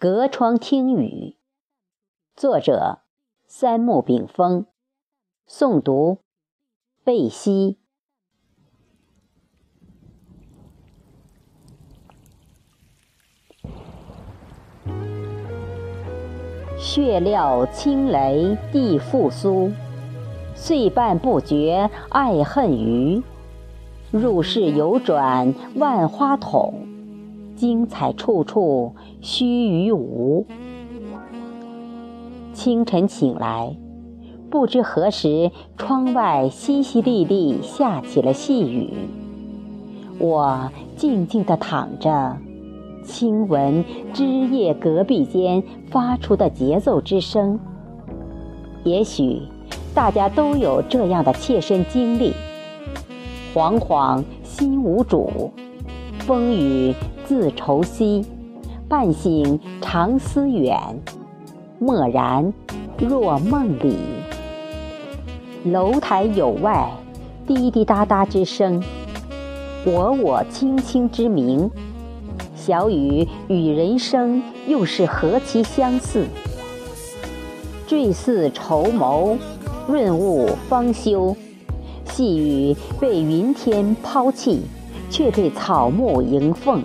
隔窗听雨，作者三木炳峰，诵读贝西。血料清雷地复苏，岁半不觉爱恨余。入世犹转万花筒，精彩处处须臾无。清晨醒来，不知何时，窗外淅淅沥沥下起了细雨。我静静地躺着。轻闻枝叶隔壁间发出的节奏之声，也许大家都有这样的切身经历。惶惶心无主，风雨自愁兮，半醒常思远，蓦然若梦里。楼台有外，滴滴答答之声，我我轻轻之鸣。小雨与人生又是何其相似？坠似绸缪，润物方休。细雨被云天抛弃，却被草木迎奉。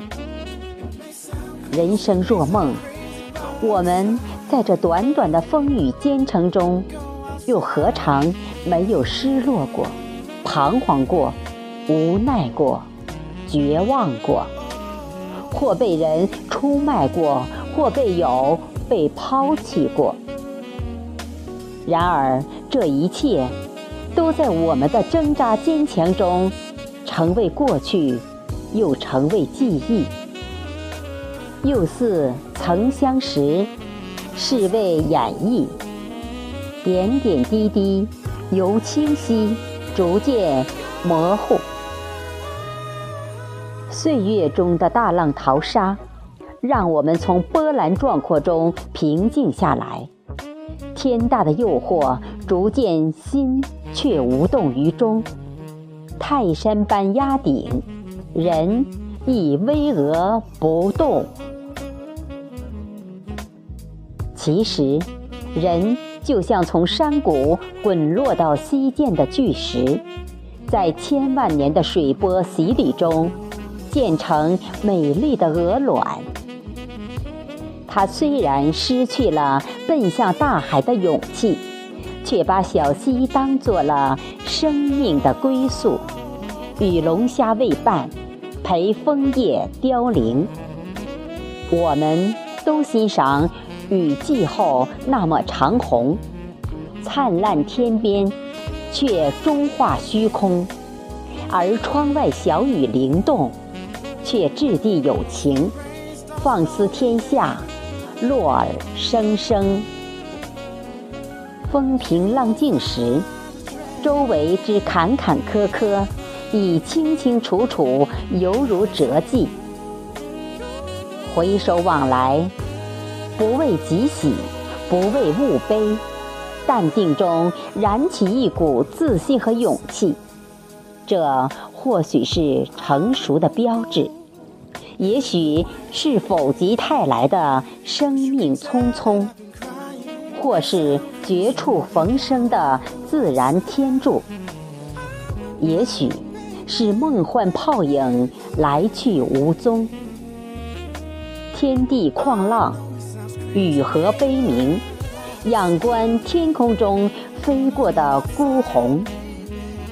人生若梦，我们在这短短的风雨兼程中，又何尝没有失落过、彷徨过、无奈过、绝望过？或被人出卖过，或被友被抛弃过。然而，这一切都在我们的挣扎坚强中，成为过去，又成为记忆。又似曾相识，是为演绎。点点滴滴，由清晰逐渐模糊。岁月中的大浪淘沙，让我们从波澜壮阔中平静下来。天大的诱惑逐渐心却无动于衷。泰山般压顶，人亦巍峨不动。其实，人就像从山谷滚落到溪涧的巨石，在千万年的水波洗礼中。建成美丽的鹅卵。它虽然失去了奔向大海的勇气，却把小溪当做了生命的归宿，与龙虾为伴，陪枫叶凋零。我们都欣赏雨季后那么长虹，灿烂天边，却终化虚空。而窗外小雨灵动。却掷地有情，放肆天下，落耳声声。风平浪静时，周围之坎坎坷坷，已清清楚楚，犹如折迹。回首往来，不为己喜，不为物悲，淡定中燃起一股自信和勇气。这或许是成熟的标志，也许是否极泰来的生命匆匆，或是绝处逢生的自然天助，也许是梦幻泡影来去无踪。天地旷浪，雨荷悲鸣，仰观天空中飞过的孤鸿。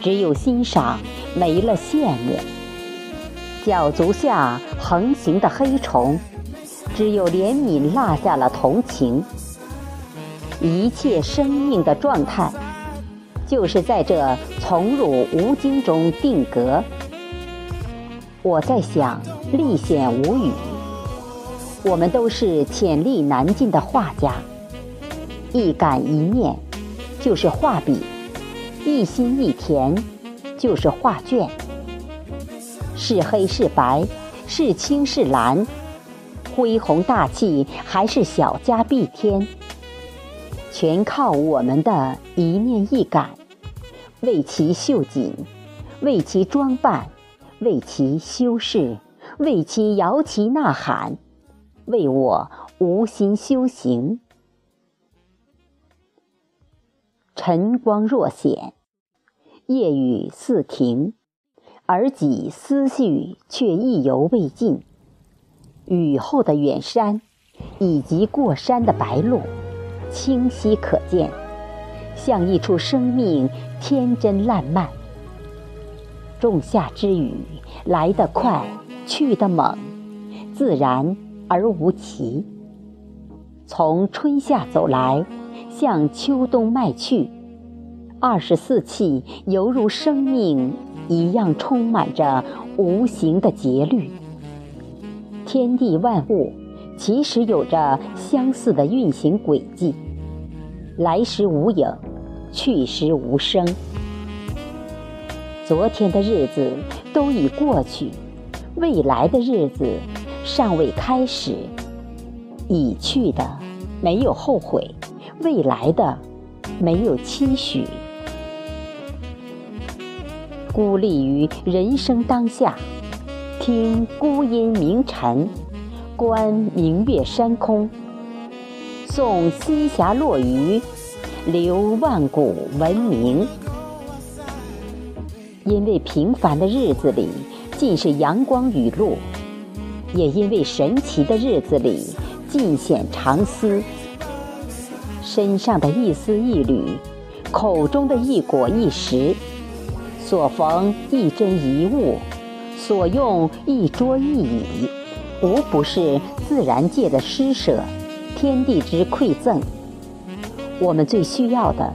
只有欣赏，没了羡慕；脚足下横行的黑虫，只有怜悯，落下了同情。一切生命的状态，就是在这从辱无惊中定格。我在想，历险无语。我们都是潜力难尽的画家，一感一念，就是画笔。一心一田，就是画卷。是黑是白，是青是蓝，恢宏大气还是小家碧天，全靠我们的一念一感。为其绣锦，为其装扮，为其修饰，为其摇旗呐喊。为我无心修行。晨光若显，夜雨似停，而己思绪却意犹未尽。雨后的远山，以及过山的白鹭，清晰可见，像一处生命天真烂漫。仲夏之雨来得快，去得猛，自然而无奇。从春夏走来，向秋冬迈去，二十四气犹如生命一样，充满着无形的节律。天地万物其实有着相似的运行轨迹，来时无影，去时无声。昨天的日子都已过去，未来的日子尚未开始。已去的没有后悔，未来的没有期许。孤立于人生当下，听孤音鸣蝉，观明月山空，送西霞落鱼，留万古文明。因为平凡的日子里尽是阳光雨露，也因为神奇的日子里尽显长思。身上的一丝一缕，口中的一果一食，所逢一针一物，所用一桌一椅，无不是自然界的施舍，天地之馈赠。我们最需要的，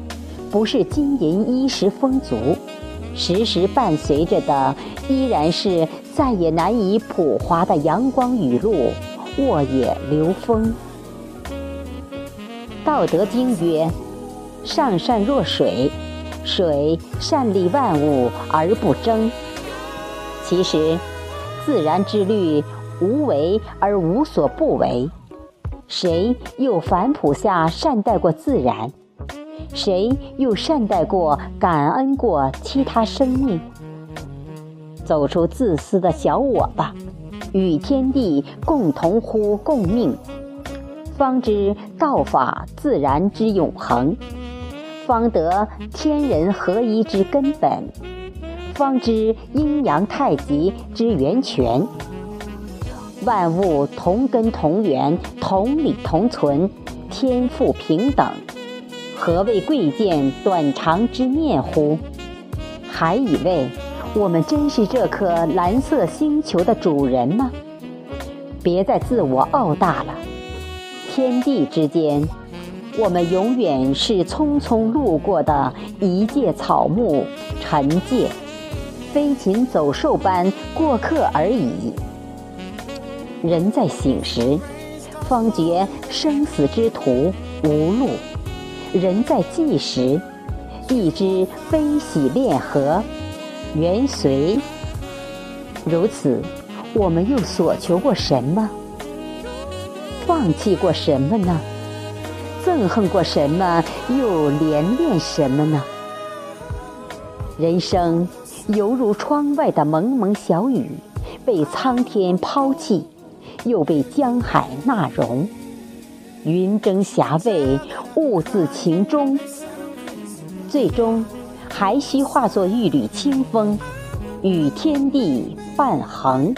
不是金银衣食丰足。时时伴随着的，依然是再也难以普华的阳光雨露，沃野流风。道德经曰：“上善若水，水善利万物而不争。”其实，自然之律无为而无所不为。谁又反哺下善待过自然？谁又善待过、感恩过其他生命？走出自私的小我吧，与天地共同呼共命，方知道法自然之永恒，方得天人合一之根本，方知阴阳太极之源泉。万物同根同源，同理同存，天赋平等。何谓贵贱短长之念乎？还以为我们真是这颗蓝色星球的主人吗？别再自我傲大了。天地之间，我们永远是匆匆路过的一介草木尘芥，飞禽走兽般过客而已。人在醒时，方觉生死之途无路。人在寂时，亦知悲喜恋合，缘随。如此，我们又所求过什么？放弃过什么呢？憎恨过什么？又怜恋什么呢？人生犹如窗外的蒙蒙小雨，被苍天抛弃，又被江海纳容。云蒸霞蔚，雾自情中，最终还需化作一缕清风，与天地伴恒。